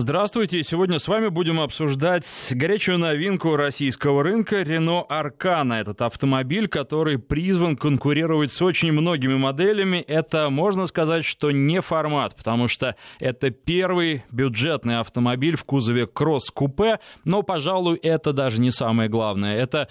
Здравствуйте. Сегодня с вами будем обсуждать горячую новинку российского рынка Renault Arcana. Этот автомобиль, который призван конкурировать с очень многими моделями. Это, можно сказать, что не формат, потому что это первый бюджетный автомобиль в кузове кросс-купе. Но, пожалуй, это даже не самое главное. Это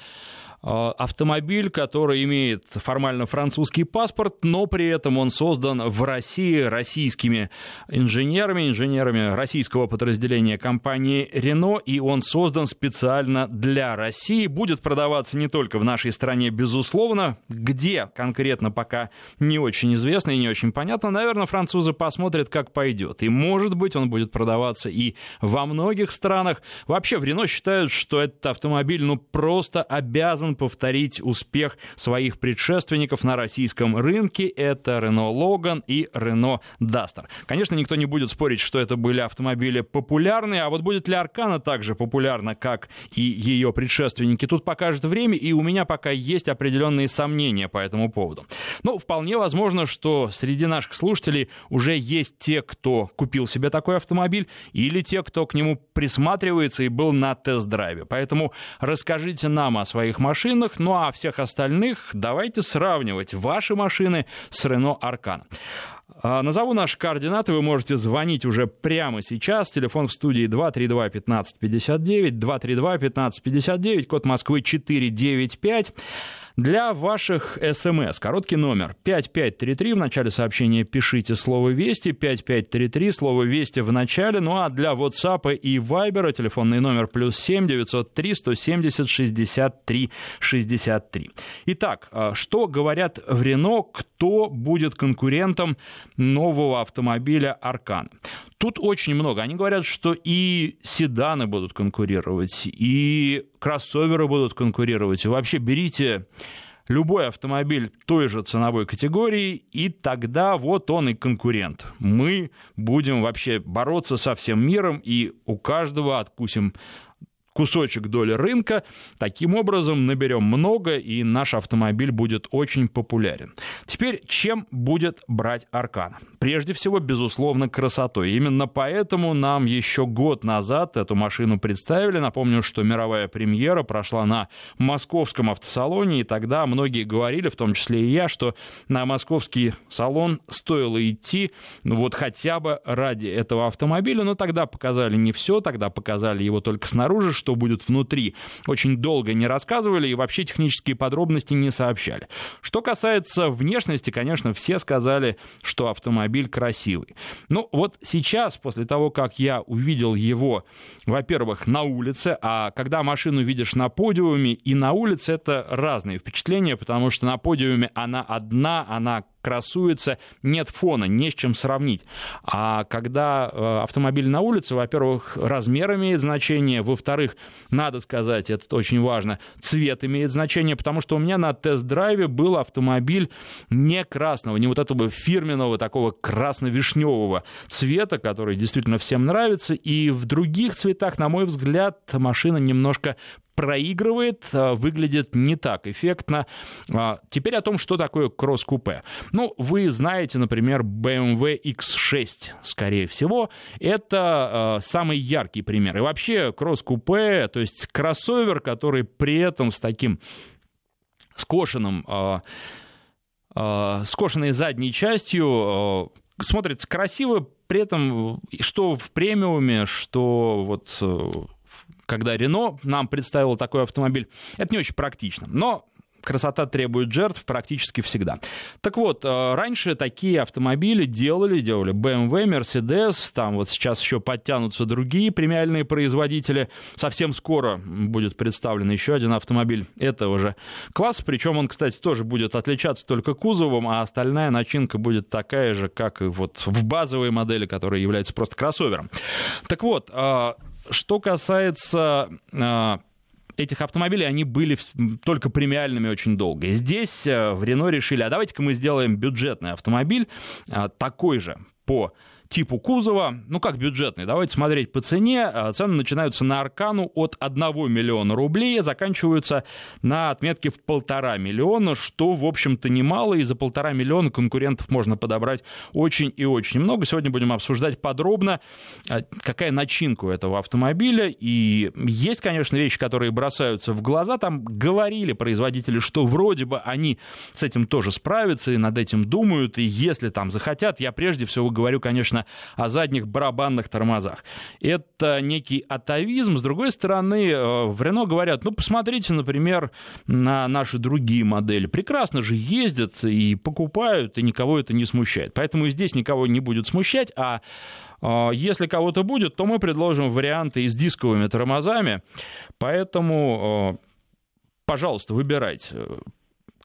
автомобиль, который имеет формально французский паспорт, но при этом он создан в России российскими инженерами, инженерами российского подразделения компании Renault, и он создан специально для России. Будет продаваться не только в нашей стране, безусловно, где конкретно пока не очень известно и не очень понятно. Наверное, французы посмотрят, как пойдет. И, может быть, он будет продаваться и во многих странах. Вообще, в Renault считают, что этот автомобиль, ну, просто обязан обязан повторить успех своих предшественников на российском рынке. Это Renault Logan и Renault Duster. Конечно, никто не будет спорить, что это были автомобили популярные, а вот будет ли Аркана также популярна, как и ее предшественники, тут покажет время, и у меня пока есть определенные сомнения по этому поводу. Но вполне возможно, что среди наших слушателей уже есть те, кто купил себе такой автомобиль, или те, кто к нему присматривается и был на тест-драйве. Поэтому расскажите нам о своих машинах, машинах, ну а всех остальных давайте сравнивать ваши машины с Renault Аркан. Назову наши координаты, вы можете звонить уже прямо сейчас. Телефон в студии 232-1559, 232-1559, код Москвы 495. Для ваших смс короткий номер 5533. В начале сообщения пишите слово «Вести», 5533, слово «Вести» в начале. Ну а для WhatsApp и Viber телефонный номер плюс 7 903 170 63 63. Итак, а, что говорят в Рено, кто будет конкурентом нового автомобиля «Аркан»? Тут очень много. Они говорят, что и седаны будут конкурировать, и кроссоверы будут конкурировать. И вообще берите любой автомобиль той же ценовой категории, и тогда вот он и конкурент. Мы будем вообще бороться со всем миром, и у каждого откусим кусочек доли рынка. Таким образом, наберем много, и наш автомобиль будет очень популярен. Теперь, чем будет брать Аркан? Прежде всего, безусловно, красотой. Именно поэтому нам еще год назад эту машину представили. Напомню, что мировая премьера прошла на московском автосалоне, и тогда многие говорили, в том числе и я, что на московский салон стоило идти ну, вот хотя бы ради этого автомобиля, но тогда показали не все, тогда показали его только снаружи, что будет внутри. Очень долго не рассказывали и вообще технические подробности не сообщали. Что касается внешности, конечно, все сказали, что автомобиль красивый. Ну вот сейчас, после того, как я увидел его, во-первых, на улице, а когда машину видишь на подиуме и на улице, это разные впечатления, потому что на подиуме она одна, она красуется, нет фона, не с чем сравнить. А когда э, автомобиль на улице, во-первых, размер имеет значение, во-вторых, надо сказать, это очень важно, цвет имеет значение, потому что у меня на тест-драйве был автомобиль не красного, не вот этого фирменного такого красно-вишневого цвета, который действительно всем нравится, и в других цветах, на мой взгляд, машина немножко проигрывает, а, выглядит не так эффектно. А, теперь о том, что такое кросс-купе. Ну, вы знаете, например, BMW X6, скорее всего. Это а, самый яркий пример. И вообще кросс-купе, то есть кроссовер, который при этом с таким скошенным скошенной задней частью смотрится красиво, при этом что в премиуме, что вот когда Рено нам представил такой автомобиль, это не очень практично. Но красота требует жертв практически всегда. Так вот, э, раньше такие автомобили делали, делали BMW, Mercedes, там вот сейчас еще подтянутся другие премиальные производители. Совсем скоро будет представлен еще один автомобиль этого же класса, причем он, кстати, тоже будет отличаться только кузовом, а остальная начинка будет такая же, как и вот в базовой модели, которая является просто кроссовером. Так вот, э, что касается а, этих автомобилей, они были только премиальными очень долго. Здесь э, в Рено решили, а давайте-ка мы сделаем бюджетный автомобиль, а, такой же по типу кузова, ну как бюджетный, давайте смотреть по цене. А, цены начинаются на Аркану от 1 миллиона рублей, заканчиваются на отметке в полтора миллиона, что, в общем-то, немало, и за полтора миллиона конкурентов можно подобрать очень и очень много. Сегодня будем обсуждать подробно, а, какая начинка у этого автомобиля, и есть, конечно, вещи, которые бросаются в глаза, там говорили производители, что вроде бы они с этим тоже справятся и над этим думают, и если там захотят, я прежде всего говорю, конечно, о задних барабанных тормозах. Это некий атовизм. С другой стороны, э, в Рено говорят, ну, посмотрите, например, на наши другие модели. Прекрасно же ездят и покупают, и никого это не смущает. Поэтому и здесь никого не будет смущать, а э, если кого-то будет, то мы предложим варианты и с дисковыми тормозами. Поэтому, э, пожалуйста, выбирайте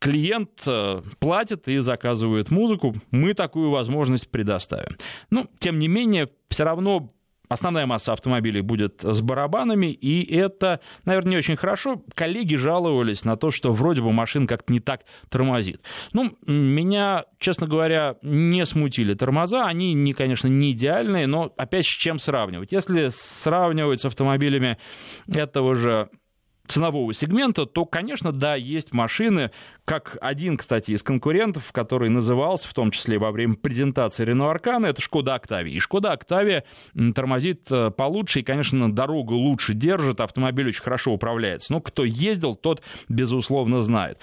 клиент э, платит и заказывает музыку, мы такую возможность предоставим. Ну, тем не менее, все равно Основная масса автомобилей будет с барабанами, и это, наверное, не очень хорошо. Коллеги жаловались на то, что вроде бы машина как-то не так тормозит. Ну, меня, честно говоря, не смутили тормоза. Они, не, конечно, не идеальные, но опять с чем сравнивать? Если сравнивать с автомобилями этого же ценового сегмента, то, конечно, да, есть машины, как один, кстати, из конкурентов, который назывался, в том числе во время презентации Renault Arcana, это Шкода Octavia. И Шкода Octavia тормозит э, получше и, конечно, дорогу лучше держит, автомобиль очень хорошо управляется. Но кто ездил, тот, безусловно, знает.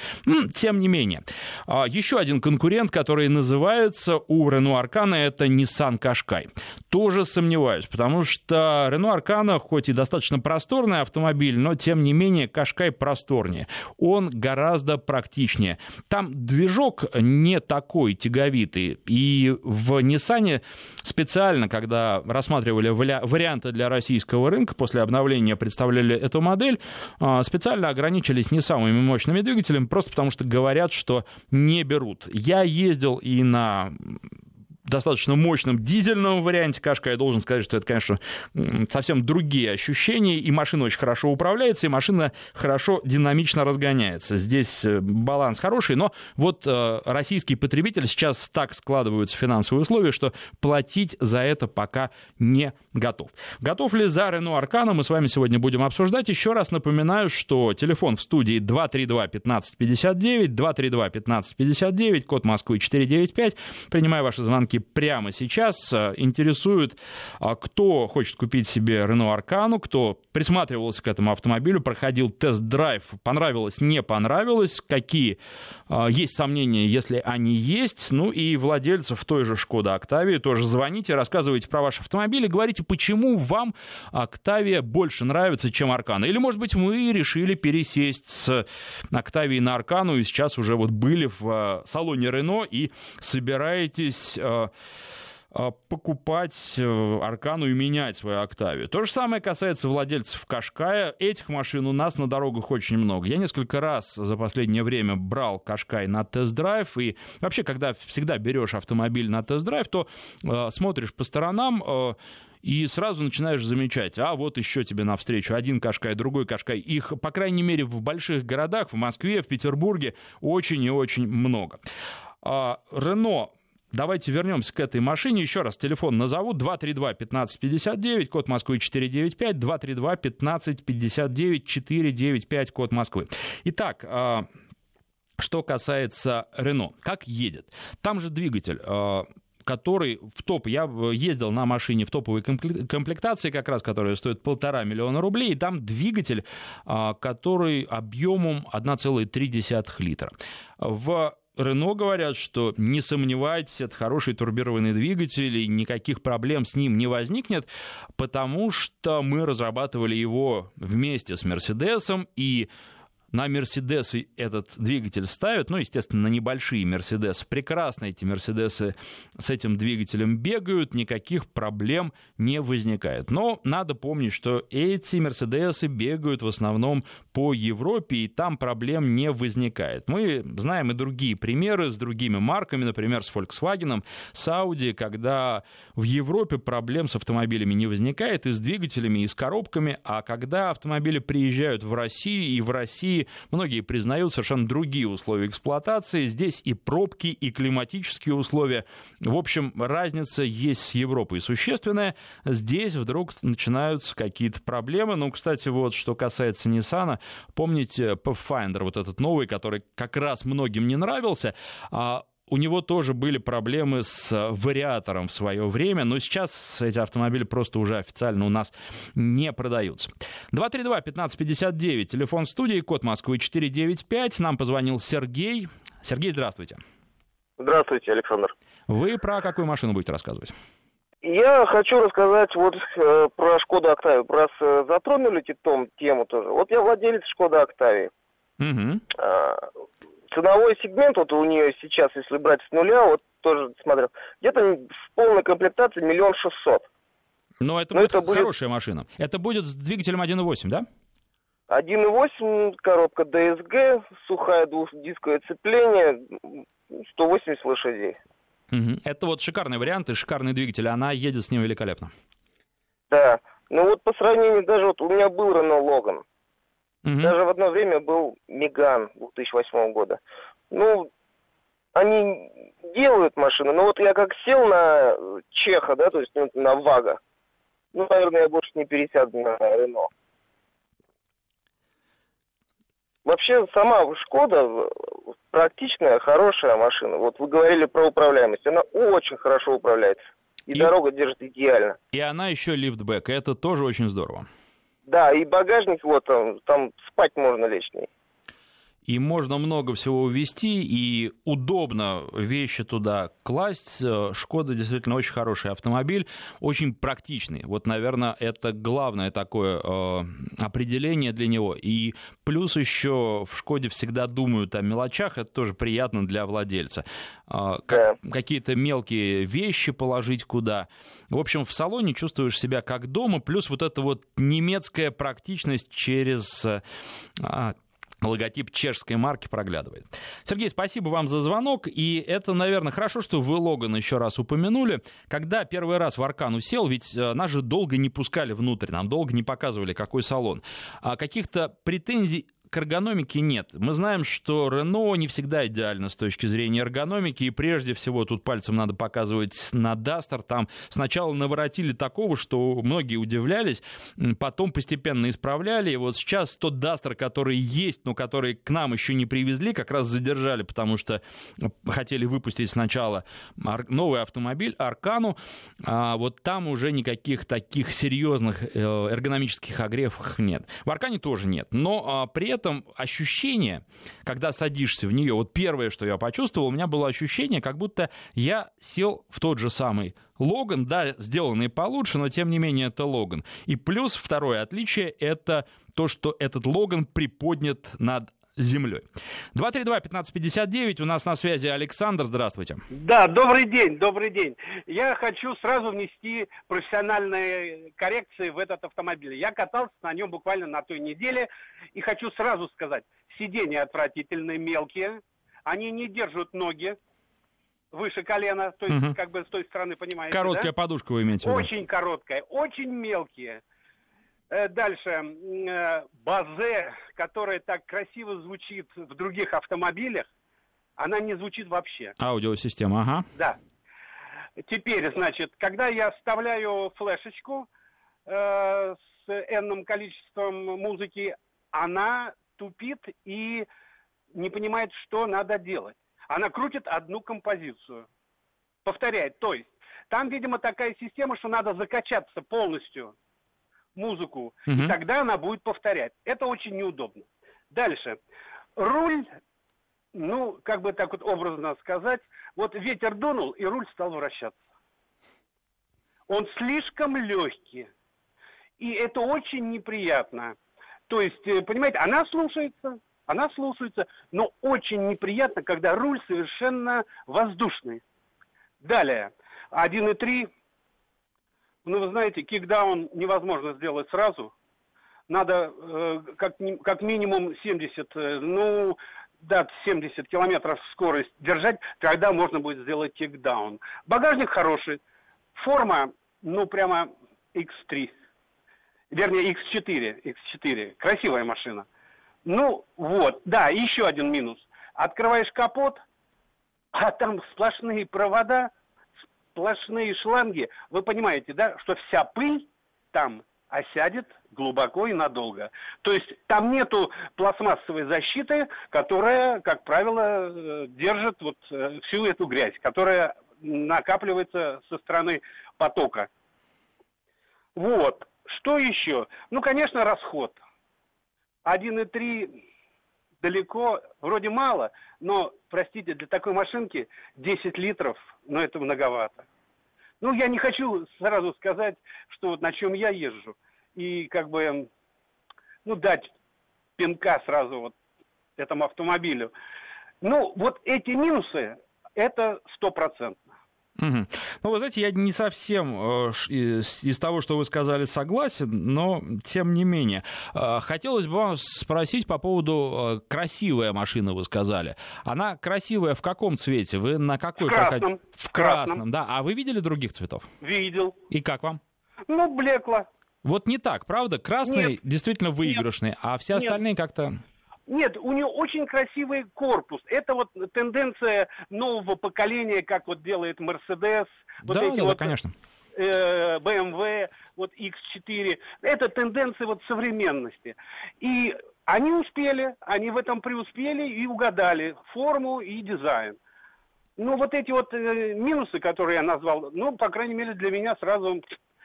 Тем не менее, а, еще один конкурент, который называется у Renault Arcana, это Nissan Qashqai. Тоже сомневаюсь, потому что Renault Arcana, хоть и достаточно просторный автомобиль, но, тем не менее, Qashqai просторнее. Он гораздо практичнее практичнее. Там движок не такой тяговитый. И в Nissan специально, когда рассматривали варианты для российского рынка, после обновления представляли эту модель, а, специально ограничились не самыми мощными двигателями, просто потому что говорят, что не берут. Я ездил и на достаточно мощном дизельном варианте Кашка, я должен сказать, что это, конечно, совсем другие ощущения, и машина очень хорошо управляется, и машина хорошо динамично разгоняется. Здесь э, баланс хороший, но вот э, российский потребитель сейчас так складываются финансовые условия, что платить за это пока не готов. Готов ли за Renault Arcana, мы с вами сегодня будем обсуждать. Еще раз напоминаю, что телефон в студии 232-1559, 232-1559, код Москвы 495. Принимаю ваши звонки прямо сейчас. Э, интересует, а, кто хочет купить себе Renault Аркану, кто присматривался к этому автомобилю, проходил тест-драйв, понравилось, не понравилось, какие а, есть сомнения, если они есть. Ну и владельцев той же Шкода Октавии тоже звоните, рассказывайте про ваш автомобиль и говорите, почему вам Октавия больше нравится, чем Аркана. Или, может быть, вы решили пересесть с Октавии на Аркану и сейчас уже вот были в э, салоне Рено и собираетесь э, покупать э, Аркану и менять свою Октавию. То же самое касается владельцев Кашкая. Этих машин у нас на дорогах очень много. Я несколько раз за последнее время брал Кашкай на тест-драйв. И вообще, когда всегда берешь автомобиль на тест-драйв, то э, смотришь по сторонам, э, и сразу начинаешь замечать, а вот еще тебе навстречу один Кашкай, другой Кашкай. Их, по крайней мере, в больших городах, в Москве, в Петербурге очень и очень много. А, Рено Давайте вернемся к этой машине. Еще раз, телефон назову 232-1559, код Москвы 495, 232-1559, 495, код Москвы. Итак, а, что касается Рено, как едет? Там же двигатель а, который в топ, я ездил на машине в топовой комплектации, как раз, которая стоит полтора миллиона рублей, и там двигатель, а, который объемом 1,3 литра. В Рено говорят, что не сомневайтесь, это хороший турбированный двигатель, и никаких проблем с ним не возникнет, потому что мы разрабатывали его вместе с Мерседесом, и на Мерседесы этот двигатель ставят, ну, естественно, на небольшие Мерседесы. Прекрасно эти Мерседесы с этим двигателем бегают, никаких проблем не возникает. Но надо помнить, что эти Мерседесы бегают в основном по Европе, и там проблем не возникает. Мы знаем и другие примеры с другими марками, например, с Volkswagen, с Audi, когда в Европе проблем с автомобилями не возникает, и с двигателями, и с коробками, а когда автомобили приезжают в Россию, и в России Многие признают совершенно другие условия эксплуатации. Здесь и пробки, и климатические условия. В общем, разница есть с Европой существенная. Здесь вдруг начинаются какие-то проблемы. Ну, кстати, вот что касается Nissan, помните Pathfinder, вот этот новый, который как раз многим не нравился, а у него тоже были проблемы с э, вариатором в свое время, но сейчас эти автомобили просто уже официально у нас не продаются. 232-1559, телефон студии, код Москвы 495. Нам позвонил Сергей. Сергей, здравствуйте. Здравствуйте, Александр. Вы про какую машину будете рассказывать? Я хочу рассказать вот э, про Шкода Октавию. Раз э, затронули том, тему тоже. Вот я владелец Шкода Октавии. Угу. Ценовой сегмент вот у нее сейчас, если брать с нуля, вот тоже смотрел, где-то в полной комплектации миллион шестьсот. Но это, Но будет это будет хорошая машина. Это будет с двигателем 1.8, да? 1.8, коробка DSG, сухая двухдисковое цепление, 180 лошадей. Угу. Это вот шикарный вариант и шикарный двигатель, она едет с ним великолепно. Да, ну вот по сравнению, даже вот у меня был Renault Logan, Угу. Даже в одно время был Меган 2008 года. Ну, они делают машины, но вот я как сел на Чеха, да, то есть ну, на Вага, ну, наверное, я больше не пересяду на Рено. Вообще, сама Шкода практичная, хорошая машина. Вот вы говорили про управляемость. Она очень хорошо управляется. И, и дорога держит идеально. И она еще лифтбэк. Это тоже очень здорово. Да, и багажник, вот там, там спать можно ней и можно много всего увезти, и удобно вещи туда класть. Э, Шкода действительно очень хороший автомобиль, очень практичный. Вот, наверное, это главное такое э, определение для него. И плюс еще в Шкоде всегда думают о мелочах, это тоже приятно для владельца. Э, как, да. Какие-то мелкие вещи положить куда. В общем, в салоне чувствуешь себя как дома, плюс вот эта вот немецкая практичность через... Э, логотип чешской марки проглядывает. Сергей, спасибо вам за звонок. И это, наверное, хорошо, что вы Логан еще раз упомянули. Когда первый раз в Аркану сел, ведь э, нас же долго не пускали внутрь, нам долго не показывали, какой салон. А каких-то претензий к эргономике нет. Мы знаем, что Рено не всегда идеально с точки зрения эргономики, и прежде всего тут пальцем надо показывать на Дастер. Там сначала наворотили такого, что многие удивлялись, потом постепенно исправляли, и вот сейчас тот Дастер, который есть, но который к нам еще не привезли, как раз задержали, потому что хотели выпустить сначала новый автомобиль, Аркану, а вот там уже никаких таких серьезных э, эргономических огрехов нет. В Аркане тоже нет, но а, при этом этом ощущение, когда садишься в нее, вот первое, что я почувствовал, у меня было ощущение, как будто я сел в тот же самый Логан, да, сделанный получше, но тем не менее это Логан. И плюс второе отличие — это то, что этот Логан приподнят над землей. 232-1559, у нас на связи Александр, здравствуйте. Да, добрый день, добрый день. Я хочу сразу внести профессиональные коррекции в этот автомобиль. Я катался на нем буквально на той неделе, и хочу сразу сказать, сиденья отвратительные, мелкие, они не держат ноги, выше колена, то есть угу. как бы с той стороны, понимаете, Короткая да? подушка вы имеете в виду? Очень короткая, очень мелкие. Э, дальше. Э, базе, которая так красиво звучит в других автомобилях, она не звучит вообще. Аудиосистема, ага. Да. Теперь, значит, когда я вставляю флешечку э, с энным количеством музыки, она тупит и не понимает, что надо делать. Она крутит одну композицию. Повторяет. То есть, там, видимо, такая система, что надо закачаться полностью музыку, угу. и тогда она будет повторять. Это очень неудобно. Дальше. Руль, ну, как бы так вот образно сказать, вот ветер дунул, и руль стал вращаться. Он слишком легкий. И это очень неприятно. То есть, э, понимаете, она слушается, она слушается, но очень неприятно, когда руль совершенно воздушный. Далее, 1.3 ну, вы знаете, кикдаун невозможно сделать сразу. Надо э, как, как минимум 70, э, ну, да, 70 километров скорость держать, тогда можно будет сделать кикдаун. Багажник хороший. Форма, ну, прямо X3. Вернее, X4. X4. Красивая машина. Ну, вот, да, еще один минус. Открываешь капот, а там сплошные провода, сплошные шланги. Вы понимаете, да, что вся пыль там осядет глубоко и надолго. То есть там нету пластмассовой защиты, которая, как правило, э, держит вот э, всю эту грязь, которая накапливается со стороны потока. Вот. Что еще? Ну, конечно, расход. 1,3 далеко, вроде мало, но, простите, для такой машинки 10 литров, ну, это многовато. Ну, я не хочу сразу сказать, что вот на чем я езжу. И как бы, ну, дать пинка сразу вот этому автомобилю. Ну, вот эти минусы, это стопроцентно. Угу. Ну, вы знаете, я не совсем э, из, из того, что вы сказали, согласен, но тем не менее. Э, хотелось бы вам спросить по поводу э, красивая машина, вы сказали. Она красивая в каком цвете? Вы на какой? В красном. В красном, да. А вы видели других цветов? Видел. И как вам? Ну, блекло. Вот не так, правда? Красный Нет. действительно выигрышный, Нет. а все остальные как-то... Нет, у нее очень красивый корпус. Это вот тенденция нового поколения, как вот делает Mercedes. Вот да, эти да, вот, конечно. Э, BMW, вот X4. Это тенденция вот современности. И они успели, они в этом преуспели и угадали форму и дизайн. Ну, вот эти вот э, минусы, которые я назвал, ну, по крайней мере, для меня сразу...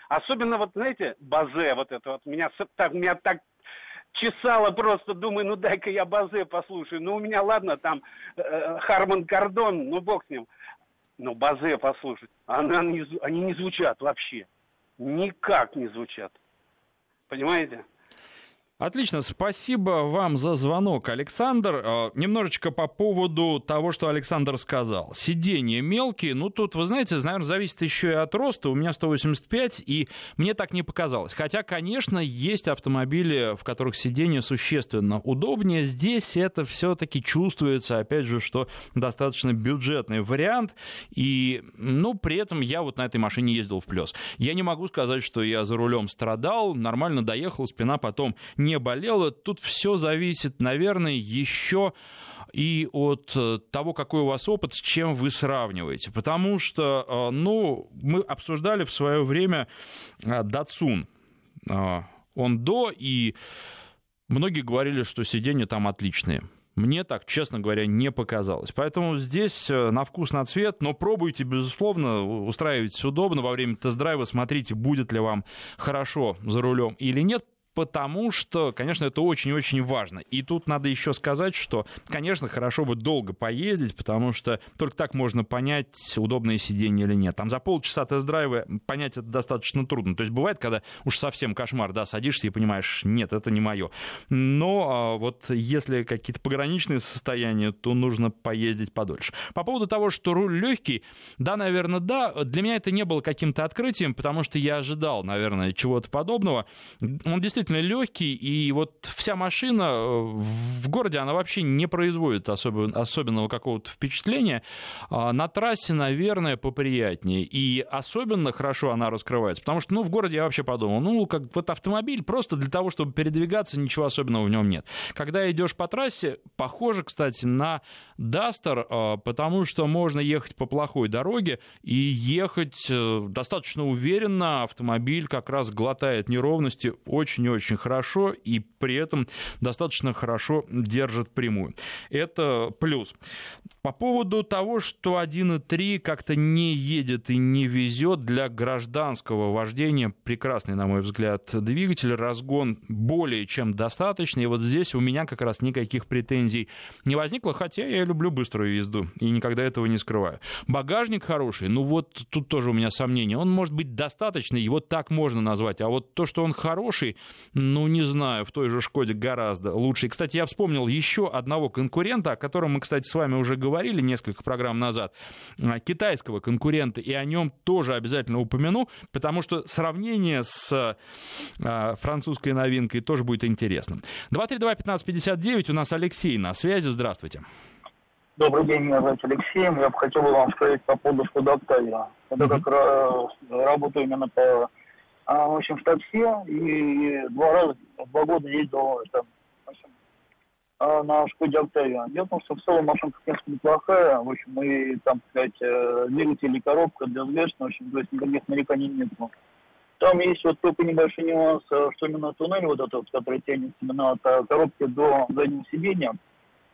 Особенно, вот, знаете, базе вот это вот, меня так, меня так чесала просто, думаю, ну дай-ка я Базе послушаю. Ну у меня, ладно, там э, Харман Кардон, ну бог с ним. Но Базе послушать, она не, они не звучат вообще. Никак не звучат. Понимаете? Отлично, спасибо вам за звонок, Александр. А, немножечко по поводу того, что Александр сказал. Сиденья мелкие, ну тут, вы знаете, наверное, зависит еще и от роста. У меня 185, и мне так не показалось. Хотя, конечно, есть автомобили, в которых сиденья существенно удобнее. Здесь это все-таки чувствуется, опять же, что достаточно бюджетный вариант. И, ну, при этом я вот на этой машине ездил в плюс. Я не могу сказать, что я за рулем страдал, нормально доехал, спина потом не болела. Тут все зависит, наверное, еще и от э, того, какой у вас опыт, с чем вы сравниваете. Потому что, э, ну, мы обсуждали в свое время Датсун. Э, он до, и многие говорили, что сиденья там отличные. Мне так, честно говоря, не показалось. Поэтому здесь на вкус, на цвет, но пробуйте, безусловно, устраивайтесь удобно во время тест-драйва, смотрите, будет ли вам хорошо за рулем или нет потому что, конечно, это очень-очень важно. И тут надо еще сказать, что, конечно, хорошо бы долго поездить, потому что только так можно понять, удобное сиденье или нет. Там за полчаса тест-драйва понять это достаточно трудно. То есть бывает, когда уж совсем кошмар, да, садишься и понимаешь, нет, это не мое. Но а, вот если какие-то пограничные состояния, то нужно поездить подольше. По поводу того, что руль легкий, да, наверное, да. Для меня это не было каким-то открытием, потому что я ожидал, наверное, чего-то подобного. Он действительно действительно легкий, и вот вся машина э, в городе, она вообще не производит особо, особенного какого-то впечатления. А на трассе, наверное, поприятнее. И особенно хорошо она раскрывается, потому что, ну, в городе я вообще подумал, ну, как вот автомобиль просто для того, чтобы передвигаться, ничего особенного в нем нет. Когда идешь по трассе, похоже, кстати, на Дастер, э, потому что можно ехать по плохой дороге и ехать э, достаточно уверенно, автомобиль как раз глотает неровности очень-очень очень хорошо и при этом достаточно хорошо держит прямую. Это плюс. По поводу того, что 1.3 как-то не едет и не везет для гражданского вождения, прекрасный, на мой взгляд, двигатель, разгон более чем достаточный. И вот здесь у меня как раз никаких претензий не возникло, хотя я люблю быструю езду и никогда этого не скрываю. Багажник хороший, ну вот тут тоже у меня сомнения. Он может быть достаточный, его так можно назвать, а вот то, что он хороший, ну не знаю, в той же Шкоде гораздо лучше. И, кстати, я вспомнил еще одного конкурента, о котором мы, кстати, с вами уже говорили, несколько программ назад, а, китайского конкурента, и о нем тоже обязательно упомяну, потому что сравнение с а, французской новинкой тоже будет интересным. 232-1559, у нас Алексей на связи, здравствуйте. Добрый день, меня зовут Алексей. Я бы хотел вам сказать по поводу Шкода Октавия. Это как работаю именно по, а, в общем, в такси, и два раза, два года ездил там, а, на Шкоде Октавия. Дело в том, что в целом машинка, конечно, неплохая. В общем, и там, сказать, э, двигатель и коробка для в общем, то есть никаких нареканий нет. Там есть вот только небольшой нюанс, э, что именно туннель вот этот, который тянется именно от э, коробки до заднего сиденья,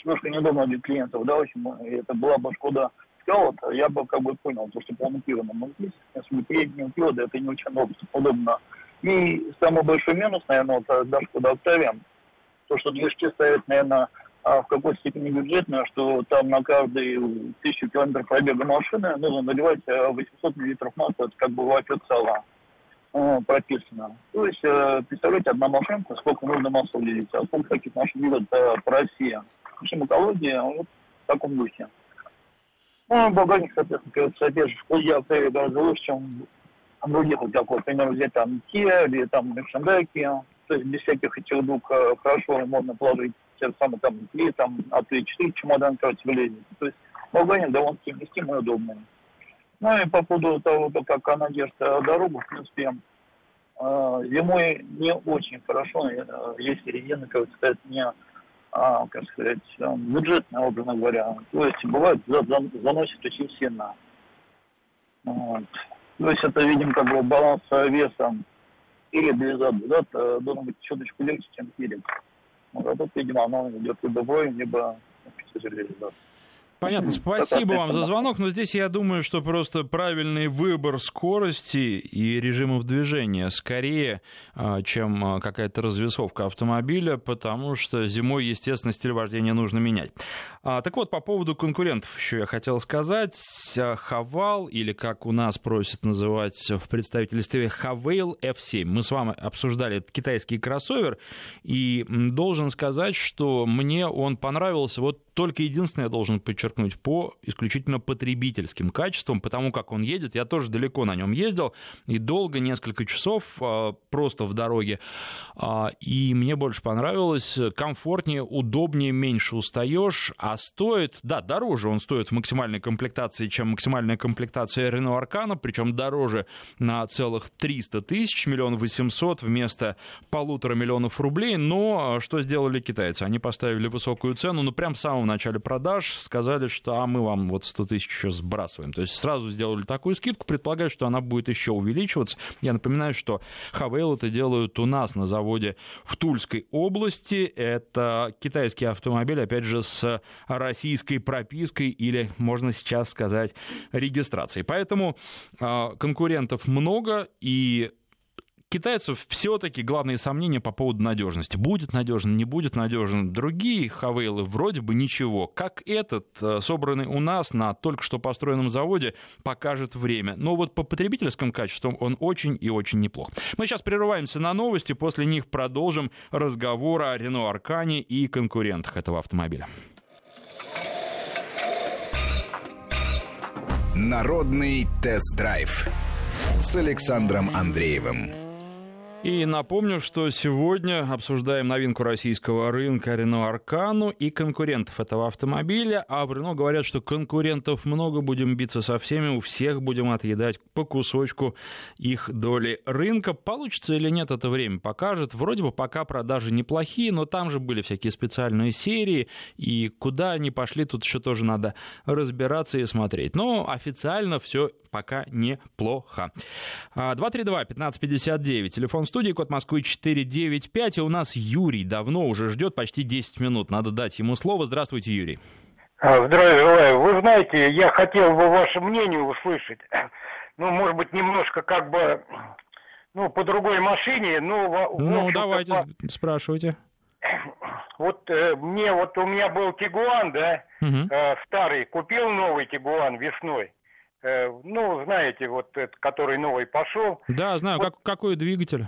немножко неудобно для клиентов, да, общем, это была бы Шкода Скаут, я бы как бы понял, то, что полнопивно. Но здесь, если переднего привода, это не очень удобно. И самый большой минус, наверное, вот даже Шкода Октавия, то, что движки ставят, наверное, а, в какой степени бюджетно, что там на каждую тысячу километров пробега машины нужно наливать 800 э, миллилитров масла, это как бы в официала э, прописано. То есть, э, представляете, одна машинка, сколько нужно масла влить, а сколько таких машин едет по России. Общем, экология вот в таком духе. Ну, багажник, соответственно, же, в автомобиле гораздо лучше, чем в других, вот, например, взять там Kia или там Kia то есть без всяких этих двух э, хорошо можно положить те же самые там три, там, а то и четыре чемодана, короче, влезет. То есть вагоне довольно-таки вместимый и удобный. Ну и по поводу того, как она держит э, дорогу, в принципе, э, зимой не очень хорошо, если резина, как сказать, не, а, как сказать, бюджетная, образно говоря. То есть бывает заносит очень сильно. Вот. То есть это, видим, как бы баланс веса или без зад должен быть чуточку легче, чем перед. Вот, а тут, видимо, оно идет либо воем, либо реализация. Понятно, спасибо вам за звонок, но здесь я думаю, что просто правильный выбор скорости и режимов движения скорее, а, чем а, какая-то развесовка автомобиля, потому что зимой, естественно, стиль вождения нужно менять. А, так вот, по поводу конкурентов еще я хотел сказать. Хавал, или как у нас просят называть в представительстве, Хавейл F7. Мы с вами обсуждали этот китайский кроссовер, и должен сказать, что мне он понравился. Вот только единственное я должен подчеркнуть, по исключительно потребительским качествам, потому как он едет. Я тоже далеко на нем ездил, и долго, несколько часов а, просто в дороге. А, и мне больше понравилось, комфортнее, удобнее, меньше устаешь, а стоит, да, дороже он стоит в максимальной комплектации, чем максимальная комплектация Renault Arcana, причем дороже на целых 300 тысяч, миллион восемьсот вместо полутора миллионов рублей, но что сделали китайцы? Они поставили высокую цену, ну, прям в самом начале продаж сказали, что а мы вам вот 100 тысяч еще сбрасываем. То есть сразу сделали такую скидку, предполагаю, что она будет еще увеличиваться. Я напоминаю, что Хавейл это делают у нас на заводе в Тульской области. Это китайский автомобиль, опять же, с российской пропиской или, можно сейчас сказать, регистрацией. Поэтому э, конкурентов много, и китайцев все-таки главные сомнения по поводу надежности. Будет надежен, не будет надежен. Другие хавейлы вроде бы ничего. Как этот, э, собранный у нас на только что построенном заводе, покажет время. Но вот по потребительским качествам он очень и очень неплох. Мы сейчас прерываемся на новости, после них продолжим разговор о Рено Аркане и конкурентах этого автомобиля. Народный тест-драйв с Александром Андреевым. И напомню, что сегодня обсуждаем новинку российского рынка Renault Аркану и конкурентов этого автомобиля. А в Renault говорят, что конкурентов много, будем биться со всеми, у всех будем отъедать по кусочку их доли рынка. Получится или нет, это время покажет. Вроде бы пока продажи неплохие, но там же были всякие специальные серии, и куда они пошли, тут еще тоже надо разбираться и смотреть. Но официально все пока неплохо. 232-1559, телефон студии, код Москвы 495, и у нас Юрий давно уже ждет, почти 10 минут, надо дать ему слово. Здравствуйте, Юрий. А, здравия желаю. Вы знаете, я хотел бы ваше мнение услышать. Ну, может быть, немножко как бы, ну, по другой машине, ну... Ну, давайте, по... спрашивайте. Вот э, мне, вот у меня был Тигуан, да, угу. э, старый, купил новый Тигуан весной. Э, ну, знаете, вот этот, который новый пошел. Да, знаю. Вот, как, какой двигатель?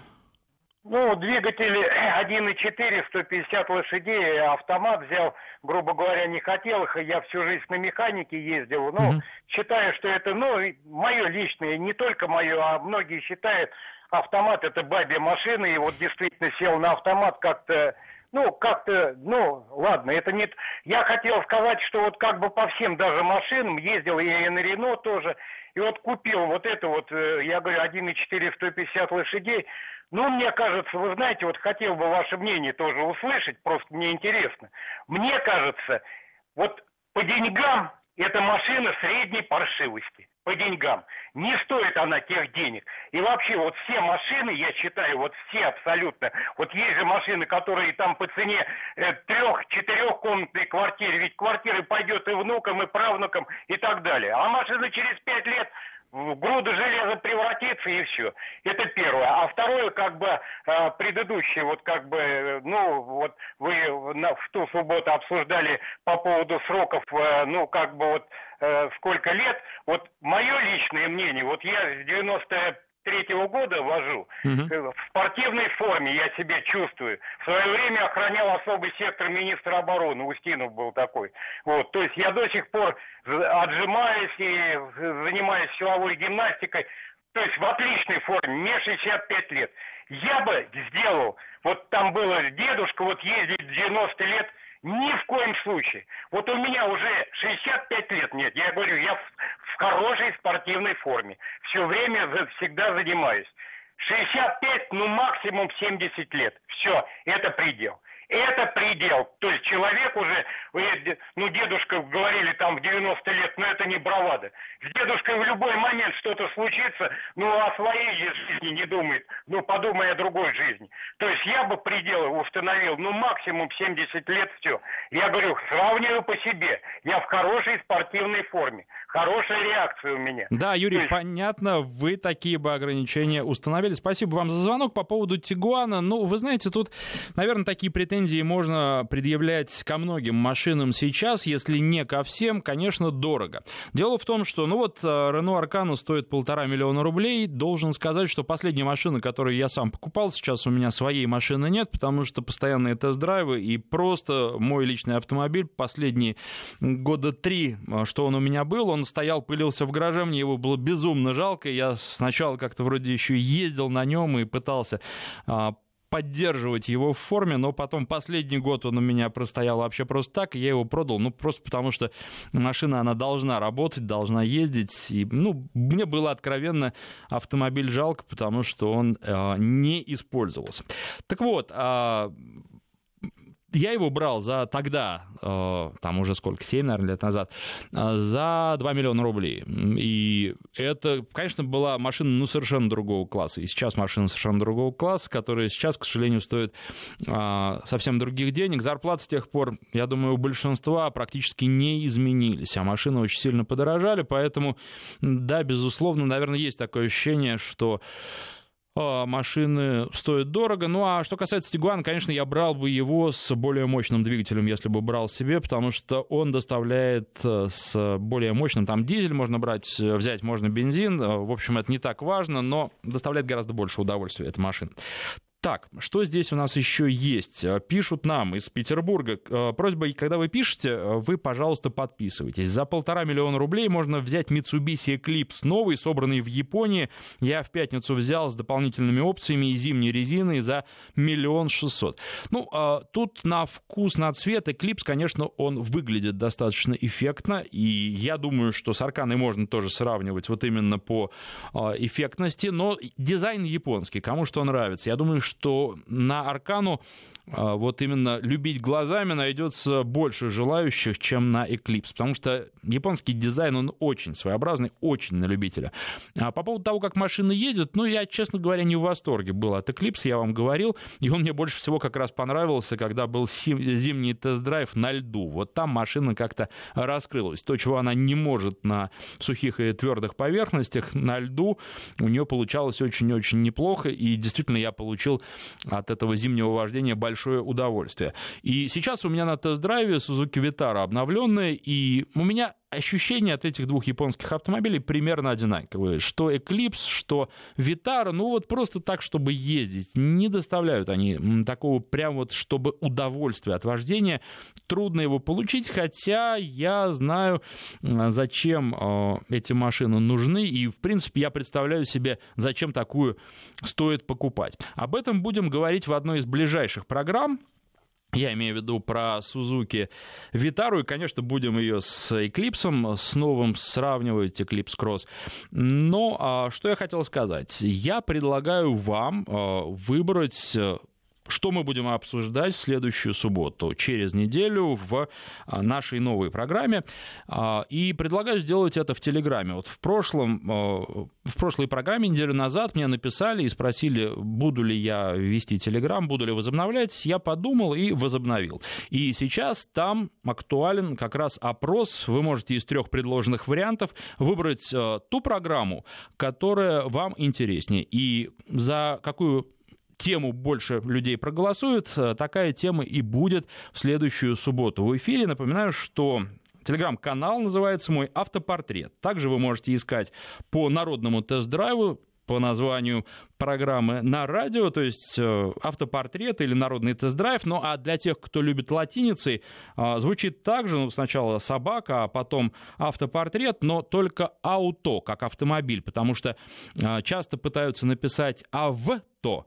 Ну, двигатель 1.4, 150 лошадей, автомат взял, грубо говоря, не хотел их, я всю жизнь на механике ездил. Ну, угу. считаю, что это, ну, мое личное, не только мое, а многие считают, автомат это бабья машина, и вот действительно сел на автомат как-то ну, как-то, ну, ладно, это не... Я хотел сказать, что вот как бы по всем даже машинам ездил я и на Рено тоже, и вот купил вот это вот, э, я говорю, 1,4 150 лошадей. Ну, мне кажется, вы знаете, вот хотел бы ваше мнение тоже услышать, просто мне интересно. Мне кажется, вот по деньгам эта машина средней паршивости по деньгам. Не стоит она тех денег. И вообще вот все машины, я считаю, вот все абсолютно, вот есть же машины, которые там по цене э, трех-четырехкомнатной квартиры, ведь квартиры пойдет и внукам, и правнукам, и так далее. А машина через пять лет в груду железа превратится и все. Это первое. А второе, как бы э, предыдущее, вот как бы, ну, вот вы в ту субботу обсуждали по поводу сроков, э, ну, как бы вот сколько лет. Вот мое личное мнение, вот я с 90 третьего года вожу. Угу. В спортивной форме я себя чувствую. В свое время охранял особый сектор министра обороны. Устинов был такой. Вот. То есть я до сих пор отжимаюсь и занимаюсь силовой гимнастикой. То есть в отличной форме. Мне 65 лет. Я бы сделал, вот там было дедушка, вот ездить 90 лет – ни в коем случае. Вот у меня уже 65 лет нет. Я говорю, я в, в хорошей спортивной форме. Все время всегда занимаюсь. 65, ну максимум 70 лет. Все, это предел. Это предел. То есть человек уже, ну дедушка говорили там в 90 лет, но это не бравада. С дедушкой в любой момент что-то случится, ну о своей жизни не думает, ну подумай о другой жизни. То есть я бы пределы установил, ну максимум 70 лет все. Я говорю, сравниваю по себе. Я в хорошей спортивной форме. Хорошая реакция у меня. Да, Юрий, есть... понятно, вы такие бы ограничения установили. Спасибо вам за звонок по поводу Тигуана. Ну, вы знаете, тут, наверное, такие претензии можно предъявлять ко многим машинам сейчас, если не ко всем, конечно, дорого. Дело в том, что, ну вот, Renault Аркану стоит полтора миллиона рублей. Должен сказать, что последняя машина, которую я сам покупал, сейчас у меня своей машины нет, потому что постоянные тест-драйвы и просто мой личный автомобиль последние года три, что он у меня был, он стоял, пылился в гараже, мне его было безумно жалко. Я сначала как-то вроде еще ездил на нем и пытался а, поддерживать его в форме, но потом последний год он у меня простоял вообще просто так, и я его продал, ну, просто потому что машина, она должна работать, должна ездить, и, ну, мне было откровенно автомобиль жалко, потому что он э, не использовался. Так вот, э, я его брал за тогда, э, там уже сколько, 7, наверное, лет назад, э, за 2 миллиона рублей. И это, конечно, была машина, ну, совершенно другого класса. И сейчас машина совершенно другого класса, которая сейчас, к сожалению, стоит э, совсем других денег. Зарплаты с тех пор, я думаю, у большинства практически не изменились, а машины очень сильно подорожали, поэтому, да, безусловно, наверное, есть такое ощущение, что машины стоят дорого. Ну а что касается Тигуана, конечно, я брал бы его с более мощным двигателем, если бы брал себе, потому что он доставляет э, с более мощным, там дизель можно брать, э, взять можно бензин, э, в общем, это не так важно, но доставляет гораздо больше удовольствия эта машина. Так, что здесь у нас еще есть? Э, пишут нам из Петербурга. Э, просьба, когда вы пишете, э, вы, пожалуйста, подписывайтесь. За полтора миллиона рублей можно взять Mitsubishi Eclipse новый, собранный в Японии. Я в пятницу взял с дополнительными опциями и зимней резиной за миллион шестьсот. Ну, тут на вкус, на цвет Eclipse, конечно, он выглядит достаточно эффектно. И я думаю, что с Арканой можно тоже сравнивать вот именно по эффектности. Но дизайн японский, кому что нравится. Я думаю, что что на Аркану вот именно любить глазами найдется больше желающих, чем на Eclipse, потому что японский дизайн, он очень своеобразный, очень на любителя. А по поводу того, как машина едет, ну, я, честно говоря, не в восторге был от Eclipse, я вам говорил, и он мне больше всего как раз понравился, когда был зимний тест-драйв на льду. Вот там машина как-то раскрылась. То, чего она не может на сухих и твердых поверхностях, на льду у нее получалось очень-очень неплохо, и действительно я получил от этого зимнего вождения большое большое удовольствие. И сейчас у меня на тест-драйве Suzuki Vitara обновленная, и у меня ощущения от этих двух японских автомобилей примерно одинаковые. Что Eclipse, что Vitara, ну вот просто так, чтобы ездить. Не доставляют они такого прям вот, чтобы удовольствие от вождения. Трудно его получить, хотя я знаю, зачем э, эти машины нужны, и, в принципе, я представляю себе, зачем такую стоит покупать. Об этом будем говорить в одной из ближайших программ. Я имею в виду про Suzuki Витару, и, конечно, будем ее с Eclipse, с новым сравнивать, Eclipse Cross. Но а, что я хотел сказать? Я предлагаю вам а, выбрать что мы будем обсуждать в следующую субботу, через неделю в а, нашей новой программе. А, и предлагаю сделать это в Телеграме. Вот в, прошлом, а, в прошлой программе неделю назад мне написали и спросили, буду ли я вести Телеграм, буду ли возобновлять. Я подумал и возобновил. И сейчас там актуален как раз опрос. Вы можете из трех предложенных вариантов выбрать ту программу, которая вам интереснее. И за какую тему больше людей проголосует, э, такая тема и будет в следующую субботу. В эфире напоминаю, что Телеграм-канал называется «Мой автопортрет». Также вы можете искать по народному тест-драйву по названию программы на радио, то есть э, автопортрет или народный тест-драйв. Ну а для тех, кто любит латиницей, э, звучит так же, ну, сначала собака, а потом автопортрет, но только ауто, как автомобиль, потому что часто пытаются написать авто,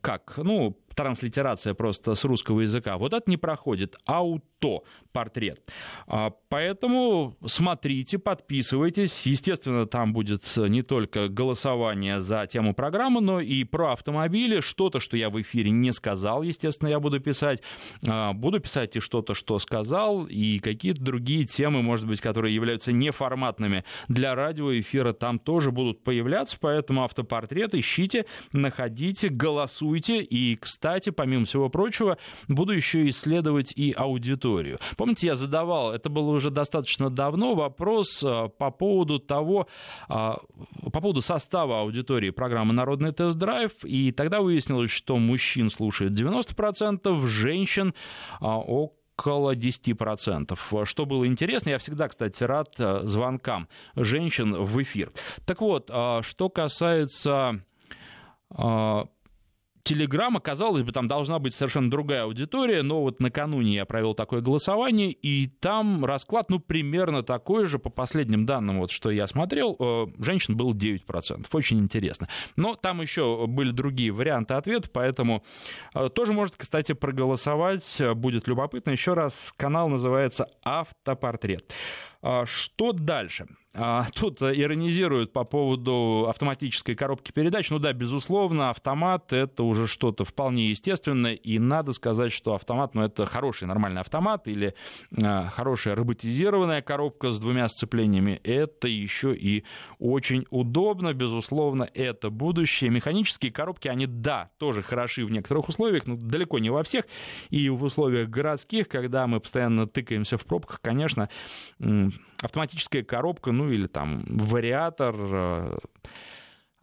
как, ну, транслитерация просто с русского языка. Вот это не проходит. Ауто портрет. А, поэтому смотрите, подписывайтесь. Естественно, там будет не только голосование за тему программы, но и про автомобили. Что-то, что я в эфире не сказал, естественно, я буду писать. А, буду писать и что-то, что сказал, и какие-то другие темы, может быть, которые являются неформатными для радиоэфира, там тоже будут появляться. Поэтому автопортрет ищите, находите, голосуйте. И, кстати, кстати, помимо всего прочего, буду еще исследовать и аудиторию. Помните, я задавал, это было уже достаточно давно, вопрос а, по поводу того, а, по поводу состава аудитории программы «Народный тест-драйв», и тогда выяснилось, что мужчин слушает 90%, женщин а, около 10%. Что было интересно, я всегда, кстати, рад звонкам женщин в эфир. Так вот, что касается Телеграма, казалось бы, там должна быть совершенно другая аудитория, но вот накануне я провел такое голосование, и там расклад, ну, примерно такой же, по последним данным, вот, что я смотрел, э, женщин было 9%, очень интересно. Но там еще были другие варианты ответов, поэтому э, тоже может, кстати, проголосовать, будет любопытно. Еще раз, канал называется «Автопортрет». А что дальше? А, тут иронизируют по поводу автоматической коробки передач. Ну да, безусловно, автомат — это уже что-то вполне естественное, и надо сказать, что автомат, ну это хороший нормальный автомат или а, хорошая роботизированная коробка с двумя сцеплениями, это еще и очень удобно, безусловно, это будущее. Механические коробки, они, да, тоже хороши в некоторых условиях, но далеко не во всех, и в условиях городских, когда мы постоянно тыкаемся в пробках, конечно, автоматическая коробка, ну или там вариатор, э,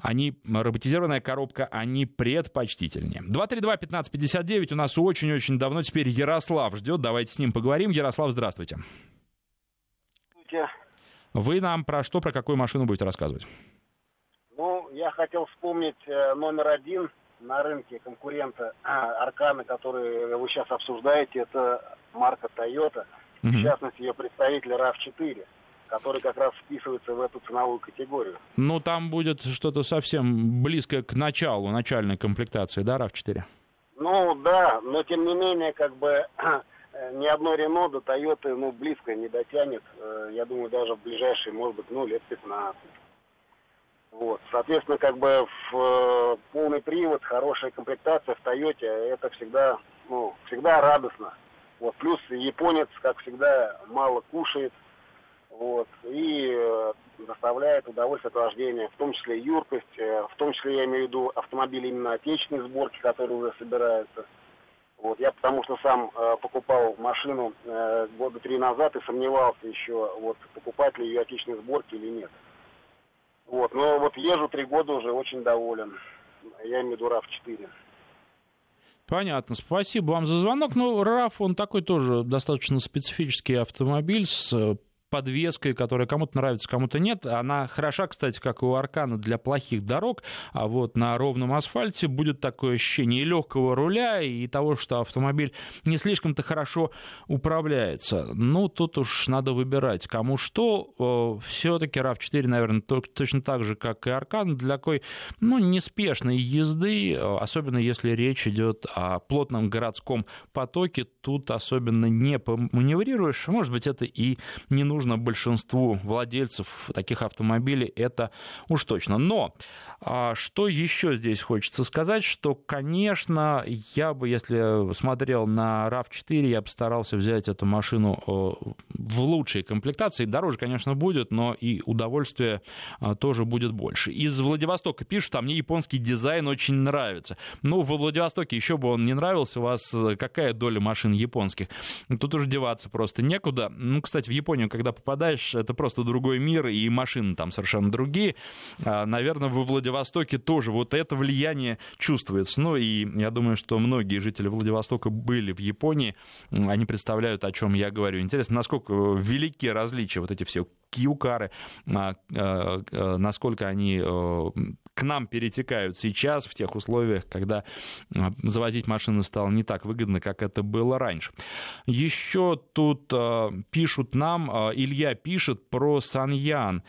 они, роботизированная коробка, они предпочтительнее. 232-1559 у нас очень-очень давно теперь Ярослав ждет. Давайте с ним поговорим. Ярослав, здравствуйте. Здравствуйте. Вы нам про что, про какую машину будете рассказывать? Ну, я хотел вспомнить э, номер один на рынке конкурента Арканы, который вы сейчас обсуждаете. Это марка Toyota – Угу. В частности, ее представитель RAV4 который как раз вписывается в эту ценовую категорию. Ну, там будет что-то совсем близкое к началу, начальной комплектации, да, RAV4? Ну, да, но тем не менее, как бы ни одно Рено до Тойоты, ну, близко не дотянет. Э, я думаю, даже в ближайшие, может быть, ну, лет 15. Вот, соответственно, как бы в э, полный привод, хорошая комплектация в Тойоте, это всегда, ну, всегда радостно. Вот, плюс японец, как всегда, мало кушает, вот, и э, доставляет удовольствие от вождения, в том числе юркость, э, в том числе я имею в виду автомобили именно отечественной сборки, которые уже собираются. Вот, я потому что сам э, покупал машину э, года три назад и сомневался еще, вот, покупать ли ее отечественной сборки или нет. Вот, но вот езжу три года уже очень доволен. Я имею в виду RAV4. Понятно. Спасибо вам за звонок. Ну, RAV, он такой тоже достаточно специфический автомобиль с подвеской, которая кому-то нравится, кому-то нет. Она хороша, кстати, как и у Аркана для плохих дорог, а вот на ровном асфальте будет такое ощущение легкого руля, и того, что автомобиль не слишком-то хорошо управляется. Ну, тут уж надо выбирать, кому что. Все-таки RAV4, наверное, точно так же, как и Аркан, для такой, ну, неспешной езды, особенно если речь идет о плотном городском потоке, тут особенно не маневрируешь. Может быть, это и не нужно нужно большинству владельцев таких автомобилей, это уж точно. Но а, что еще здесь хочется сказать, что, конечно, я бы, если смотрел на RAV4, я бы старался взять эту машину в лучшей комплектации. Дороже, конечно, будет, но и удовольствие а, тоже будет больше. Из Владивостока пишут, а мне японский дизайн очень нравится. Ну, во Владивостоке еще бы он не нравился, у вас э, какая доля машин японских? Тут уже деваться просто некуда. Ну, кстати, в Японию, когда когда попадаешь, это просто другой мир, и машины там совершенно другие. А, наверное, во Владивостоке тоже вот это влияние чувствуется. Ну, и я думаю, что многие жители Владивостока были в Японии, они представляют, о чем я говорю. Интересно, насколько велики различия, вот эти все кьюкары, а, а, насколько они к нам перетекают сейчас в тех условиях, когда завозить машины стало не так выгодно, как это было раньше. Еще тут пишут нам, Илья пишет про Саньян.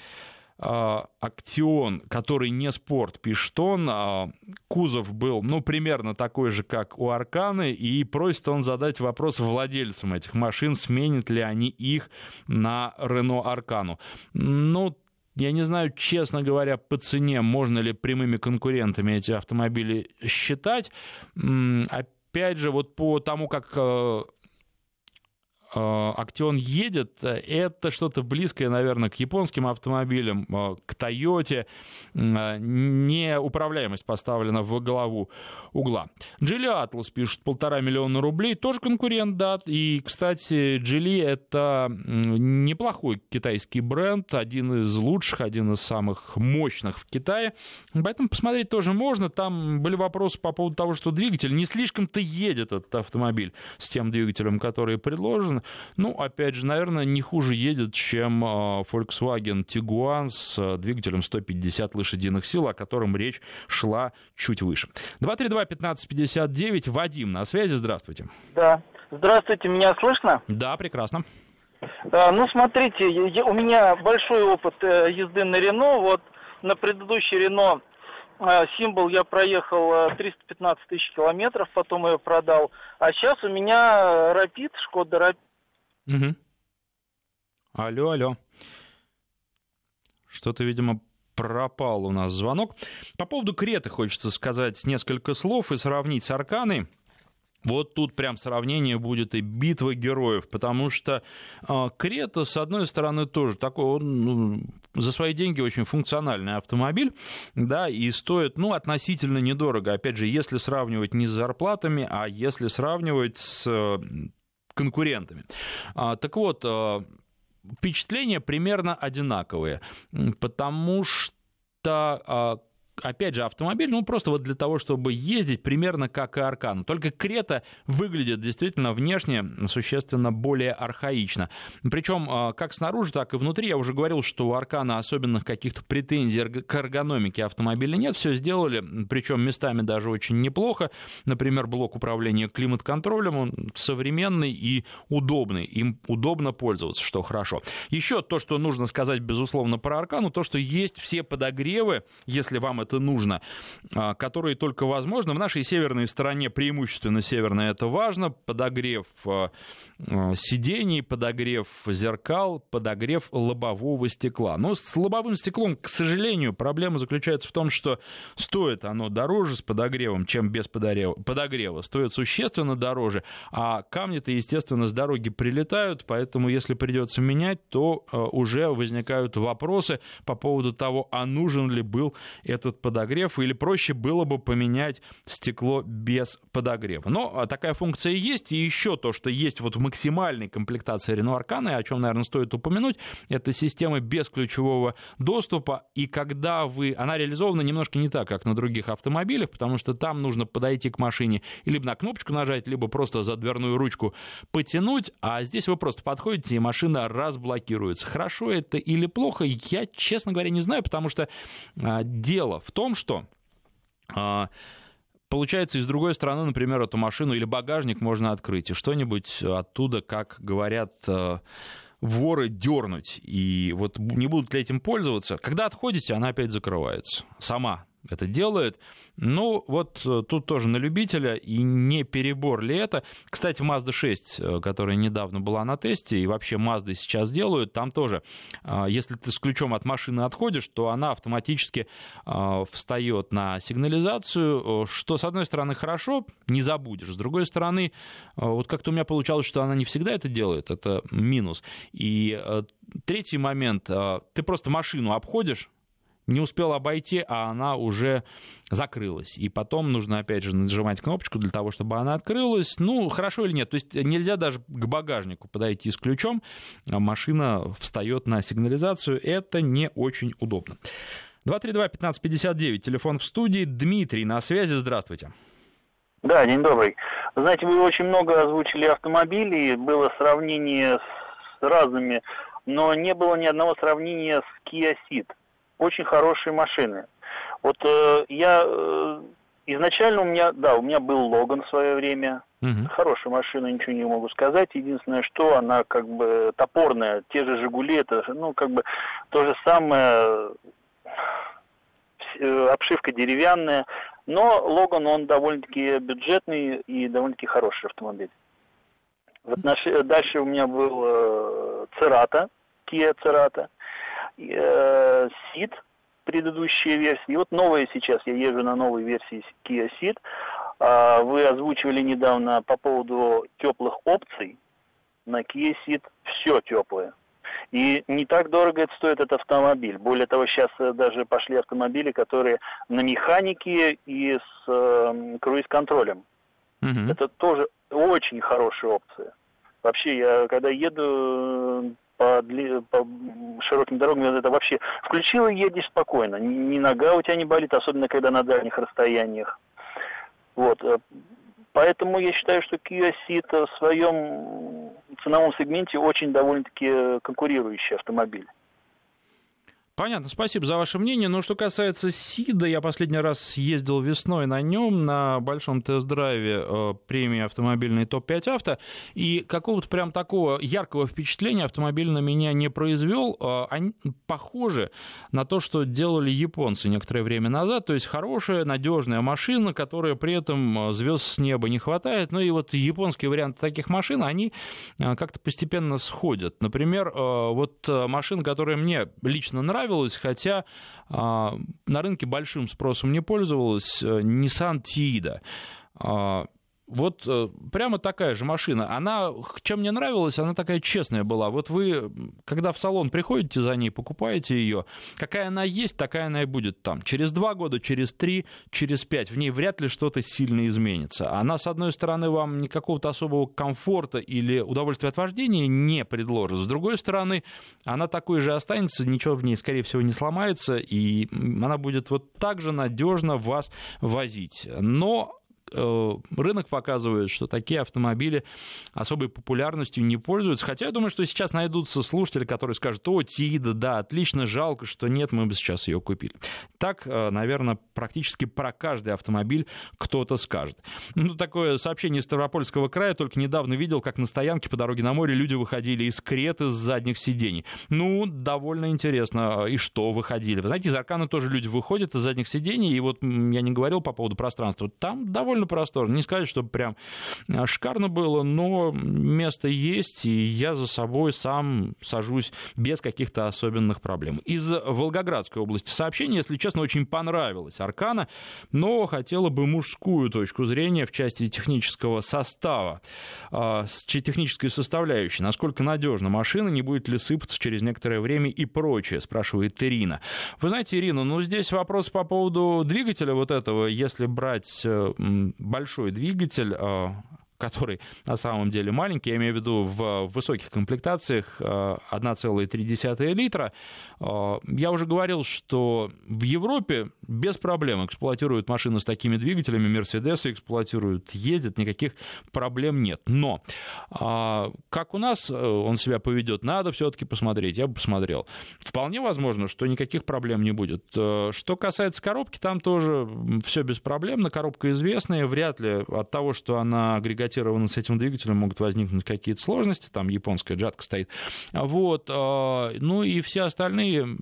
Актион, который не спорт, пишет он, а кузов был, ну, примерно такой же, как у Арканы, и просит он задать вопрос владельцам этих машин, сменят ли они их на Рено Аркану. Ну, я не знаю, честно говоря, по цене можно ли прямыми конкурентами эти автомобили считать. Опять же, вот по тому, как э, Актион едет, это что-то близкое, наверное, к японским автомобилям, э, к Тойоте. Э, Неуправляемость поставлена в голову угла. Джили Атлас пишет полтора миллиона рублей, тоже конкурент, да. И, кстати, Джили это неплохой китайский бренд, один из лучших, один из самых мощных в Китае. Поэтому посмотреть тоже можно. Там были вопросы по поводу того, что двигатель не слишком-то едет этот автомобиль с тем двигателем, который предложен ну, опять же, наверное, не хуже едет, чем а, Volkswagen Tiguan с а, двигателем 150 лошадиных сил, о котором речь шла чуть выше. 232-1559, Вадим на связи, здравствуйте. Да, здравствуйте, меня слышно? Да, прекрасно. А, ну, смотрите, у меня большой опыт э, езды на Рено, вот на предыдущей Рено символ я проехал 315 тысяч километров, потом ее продал. А сейчас у меня Рапид, Шкода Рапид Угу. Алло, алло. Что-то, видимо, пропал у нас звонок. По поводу Креты хочется сказать несколько слов и сравнить с Арканой. Вот тут прям сравнение будет и битва героев, потому что э, Крета, с одной стороны, тоже такой, он, ну, за свои деньги очень функциональный автомобиль, да, и стоит, ну, относительно недорого, опять же, если сравнивать не с зарплатами, а если сравнивать с конкурентами. А, так вот, а, впечатления примерно одинаковые, потому что а, опять же, автомобиль, ну, просто вот для того, чтобы ездить примерно как и Аркан. Только Крета выглядит действительно внешне существенно более архаично. Причем а, как снаружи, так и внутри. Я уже говорил, что у Аркана особенных каких-то претензий к эргономике автомобиля нет. Все сделали, причем местами даже очень неплохо. Например, блок управления климат-контролем, он современный и удобный. Им удобно пользоваться, что хорошо. Еще то, что нужно сказать, безусловно, про Аркану, то, что есть все подогревы, если вам это это нужно, а, которые только возможно. В нашей северной стороне, преимущественно северной, это важно. Подогрев а, сидений, подогрев зеркал, подогрев лобового стекла. Но с лобовым стеклом, к сожалению, проблема заключается в том, что стоит оно дороже с подогревом, чем без подогрева. подогрева. Стоит существенно дороже, а камни-то, естественно, с дороги прилетают, поэтому если придется менять, то уже возникают вопросы по поводу того, а нужен ли был этот этот подогрев, или проще было бы поменять стекло без подогрева. Но а, такая функция есть, и еще то, что есть вот в максимальной комплектации Renault Arcana, о чем, наверное, стоит упомянуть, это система без ключевого доступа, и когда вы... Она реализована немножко не так, как на других автомобилях, потому что там нужно подойти к машине и либо на кнопочку нажать, либо просто за дверную ручку потянуть, а здесь вы просто подходите, и машина разблокируется. Хорошо это или плохо, я, честно говоря, не знаю, потому что а, дело в том, что... А, Получается, и с другой стороны, например, эту машину или багажник можно открыть, и что-нибудь оттуда, как говорят а, воры, дернуть. И вот не будут ли этим пользоваться, когда отходите, она опять закрывается. Сама это делает. Ну, вот э, тут тоже на любителя, и не перебор ли это. Кстати, Mazda 6, э, которая недавно была на тесте, и вообще Mazda сейчас делают, там тоже, э, если ты с ключом от машины отходишь, то она автоматически встает на сигнализацию, что, с одной стороны, хорошо, не забудешь, с другой стороны, вот как-то у меня получалось, что она не всегда это делает, это минус. И третий момент, ты просто машину обходишь, не успел обойти, а она уже закрылась. И потом нужно, опять же, нажимать кнопочку для того, чтобы она открылась. Ну, хорошо или нет. То есть нельзя даже к багажнику подойти с ключом. А машина встает на сигнализацию. Это не очень удобно. 232-1559, телефон в студии. Дмитрий на связи. Здравствуйте. Да, день добрый. Знаете, вы очень много озвучили автомобилей, было сравнение с разными, но не было ни одного сравнения с Kia Ceed очень хорошие машины. Вот э, я э, изначально у меня, да, у меня был Логан в свое время. Угу. Хорошая машина, ничего не могу сказать. Единственное, что она как бы топорная. Те же Жигули, это, ну, как бы то же самое, э, обшивка деревянная. Но Логан, он довольно-таки бюджетный и довольно-таки хороший автомобиль. Вот наш, дальше у меня был э, Церата, Kia Церата э, Ceed, предыдущая версия. И вот новая сейчас, я езжу на новой версии Kia Ceed. А, вы озвучивали недавно по поводу теплых опций. На Kia Ceed все теплое. И не так дорого это стоит этот автомобиль. Более того, сейчас э, даже пошли автомобили, которые на механике и с э, круиз-контролем. Mm-hmm. Это тоже очень хорошая опция. Вообще, я когда еду по, по широким дорогам это вообще включил и едешь спокойно. Ни, нога у тебя не болит, особенно когда на дальних расстояниях. Вот. Э, поэтому я считаю, что Kia Ceed в своем ценовом сегменте очень довольно-таки конкурирующий автомобиль. Понятно, спасибо за ваше мнение. Но что касается Сида, я последний раз ездил весной на нем на большом тест-драйве э, премии автомобильный топ-5 авто, и какого-то прям такого яркого впечатления автомобиль на меня не произвел. Э, они похожи на то, что делали японцы некоторое время назад, то есть хорошая, надежная машина, которая при этом э, звезд с неба не хватает. Ну и вот японские варианты таких машин, они э, как-то постепенно сходят. Например, вот машина, которая мне лично нравится, нравилось, хотя а, на рынке большим спросом не пользовалась э, Nissan Tiida. Вот э, прямо такая же машина. Она, чем мне нравилась, она такая честная была. Вот вы, когда в салон приходите за ней, покупаете ее, какая она есть, такая она и будет там. Через два года, через три, через пять. В ней вряд ли что-то сильно изменится. Она, с одной стороны, вам никакого-то особого комфорта или удовольствия от вождения не предложит. С другой стороны, она такой же останется, ничего в ней, скорее всего, не сломается, и она будет вот так же надежно вас возить. Но рынок показывает, что такие автомобили особой популярностью не пользуются. Хотя я думаю, что сейчас найдутся слушатели, которые скажут, о, Тида, да, отлично, жалко, что нет, мы бы сейчас ее купили. Так, э, наверное, практически про каждый автомобиль кто-то скажет. Ну, такое сообщение из Ставропольского края. Только недавно видел, как на стоянке по дороге на море люди выходили из креты с задних сидений. Ну, довольно интересно. И что выходили? Вы знаете, из Аркана тоже люди выходят из задних сидений, и вот я не говорил по поводу пространства. Там довольно довольно просторно. Не сказать, что прям а, шикарно было, но место есть, и я за собой сам сажусь без каких-то особенных проблем. Из Волгоградской области сообщение, если честно, очень понравилось Аркана, но хотела бы мужскую точку зрения в части технического состава, а, технической составляющей. Насколько надежна машина, не будет ли сыпаться через некоторое время и прочее, спрашивает Ирина. Вы знаете, Ирина, ну здесь вопрос по поводу двигателя вот этого. Если брать э, большой двигатель, э, который на самом деле маленький, я имею в виду в высоких комплектациях 1,3 э, литра. Э, я уже говорил, что в Европе без проблем эксплуатируют машины с такими двигателями, Мерседесы эксплуатируют, ездят, никаких проблем нет. Но э, как у нас он себя поведет, надо все-таки посмотреть. Я бы посмотрел. Вполне возможно, что никаких проблем не будет. Что касается коробки, там тоже все беспроблемно. Коробка известная, вряд ли от того, что она агрегативная датированы с этим двигателем, могут возникнуть какие-то сложности, там японская джатка стоит. Вот, а, ну и все остальные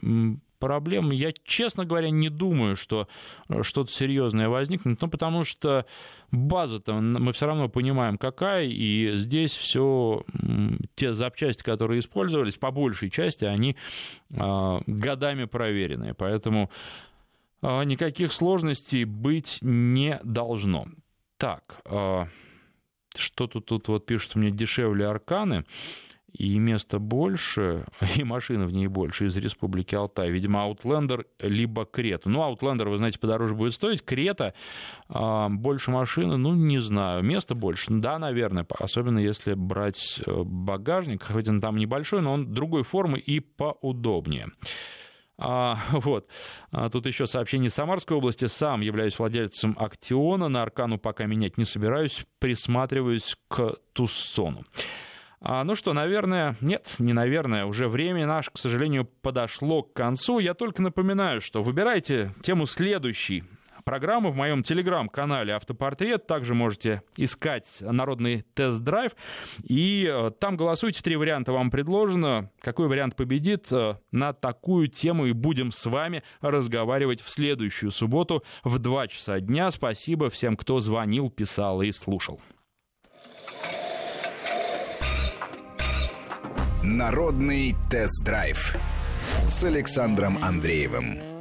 проблемы. Я, честно говоря, не думаю, что э, что-то серьезное возникнет, ну, потому что база-то мы все равно понимаем, какая, и здесь все те запчасти, которые использовались, по большей части, они а, годами проверенные, поэтому а, никаких сложностей быть не должно. Так, что-то тут вот пишут мне дешевле Арканы, и места больше, и машины в ней больше из Республики Алтай. Видимо, Outlander либо Крета. Ну, Outlander, вы знаете, подороже будет стоить. Крета а, больше машины, ну, не знаю. Места больше, да, наверное. Особенно если брать э, багажник, хоть он там небольшой, но он другой формы и поудобнее. А, вот. А, тут еще сообщение Самарской области. Сам являюсь владельцем Актиона. На Аркану пока менять не собираюсь. Присматриваюсь к Туссону. А, ну что, наверное, нет, не наверное, уже время наше, к сожалению, подошло к концу. Я только напоминаю, что выбирайте тему следующей программы в моем телеграм-канале «Автопортрет». Также можете искать «Народный тест-драйв». И э, там голосуйте. Три варианта вам предложено. Какой вариант победит? Э, на такую тему и будем с вами разговаривать в следующую субботу в 2 часа дня. Спасибо всем, кто звонил, писал и слушал. Народный тест-драйв с Александром Андреевым.